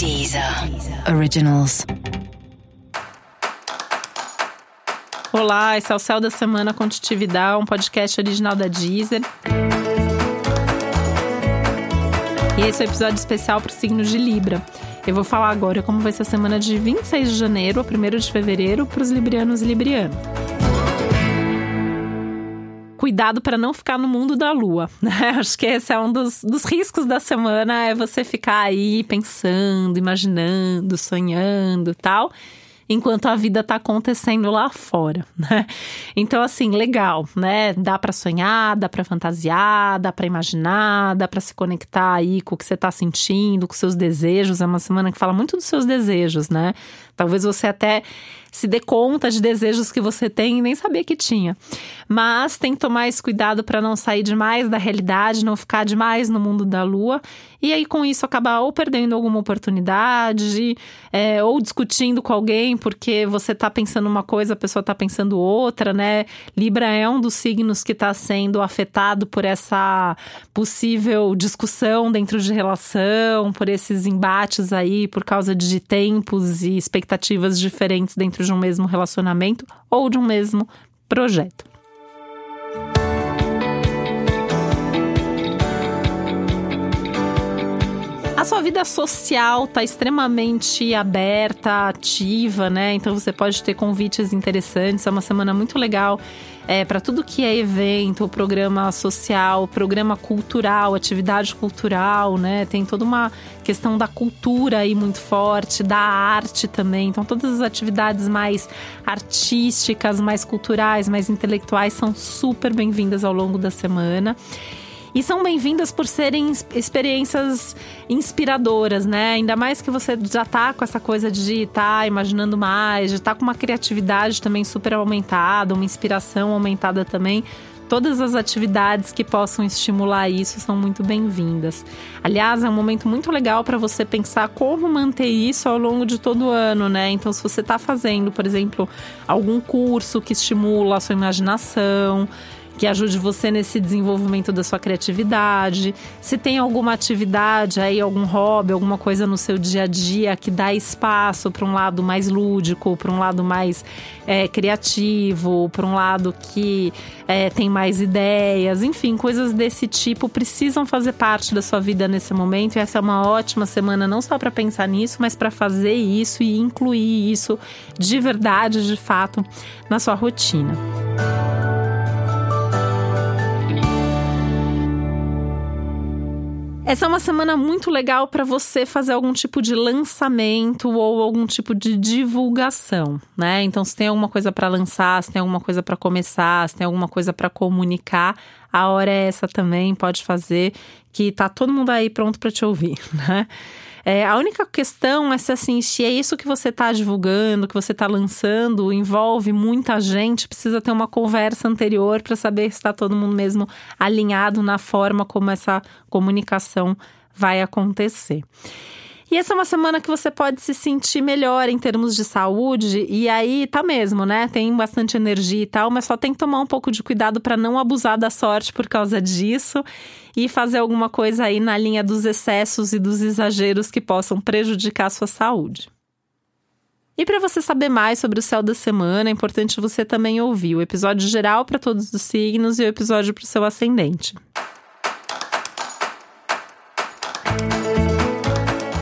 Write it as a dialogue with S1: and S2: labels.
S1: Deezer Originals.
S2: Olá, esse é o Céu da Semana Contitividade, um podcast original da Deezer. E esse é o episódio especial para o signo de Libra. Eu vou falar agora como vai ser a semana de 26 de janeiro a 1 de fevereiro para os librianos e librianas cuidado para não ficar no mundo da lua, né? Acho que esse é um dos, dos riscos da semana, é você ficar aí pensando, imaginando, sonhando tal enquanto a vida está acontecendo lá fora, né? Então, assim, legal, né? Dá para sonhar, dá para fantasiar, dá para imaginar, dá para se conectar aí com o que você está sentindo, com seus desejos. É uma semana que fala muito dos seus desejos, né? Talvez você até se dê conta de desejos que você tem e nem sabia que tinha. Mas tem que tomar esse cuidado para não sair demais da realidade, não ficar demais no mundo da lua. E aí, com isso, acabar ou perdendo alguma oportunidade, é, ou discutindo com alguém porque você está pensando uma coisa, a pessoa está pensando outra, né? Libra é um dos signos que está sendo afetado por essa possível discussão dentro de relação, por esses embates aí, por causa de tempos e expectativas diferentes dentro de um mesmo relacionamento ou de um mesmo projeto. A sua vida social está extremamente aberta, ativa, né? Então você pode ter convites interessantes. É uma semana muito legal é, para tudo que é evento, programa social, programa cultural, atividade cultural, né? Tem toda uma questão da cultura aí muito forte, da arte também. Então, todas as atividades mais artísticas, mais culturais, mais intelectuais são super bem-vindas ao longo da semana e são bem-vindas por serem experiências inspiradoras, né? Ainda mais que você já tá com essa coisa de estar tá imaginando mais, de estar tá com uma criatividade também super aumentada, uma inspiração aumentada também. Todas as atividades que possam estimular isso são muito bem-vindas. Aliás, é um momento muito legal para você pensar como manter isso ao longo de todo o ano, né? Então, se você está fazendo, por exemplo, algum curso que estimula a sua imaginação, que ajude você nesse desenvolvimento da sua criatividade. Se tem alguma atividade aí, algum hobby, alguma coisa no seu dia a dia que dá espaço para um lado mais lúdico, para um lado mais é, criativo, para um lado que é, tem mais ideias, enfim, coisas desse tipo precisam fazer parte da sua vida nesse momento. E essa é uma ótima semana não só para pensar nisso, mas para fazer isso e incluir isso de verdade, de fato, na sua rotina. Essa é uma semana muito legal para você fazer algum tipo de lançamento ou algum tipo de divulgação, né? Então, se tem alguma coisa para lançar, se tem alguma coisa para começar, se tem alguma coisa para comunicar, a hora é essa também, pode fazer, que tá todo mundo aí pronto para te ouvir, né? É, a única questão é se assim, se é isso que você está divulgando, que você está lançando, envolve muita gente, precisa ter uma conversa anterior para saber se está todo mundo mesmo alinhado na forma como essa comunicação vai acontecer. E essa é uma semana que você pode se sentir melhor em termos de saúde, e aí tá mesmo, né? Tem bastante energia e tal, mas só tem que tomar um pouco de cuidado para não abusar da sorte por causa disso e fazer alguma coisa aí na linha dos excessos e dos exageros que possam prejudicar a sua saúde. E para você saber mais sobre o céu da semana, é importante você também ouvir o episódio geral para todos os signos e o episódio para o seu ascendente.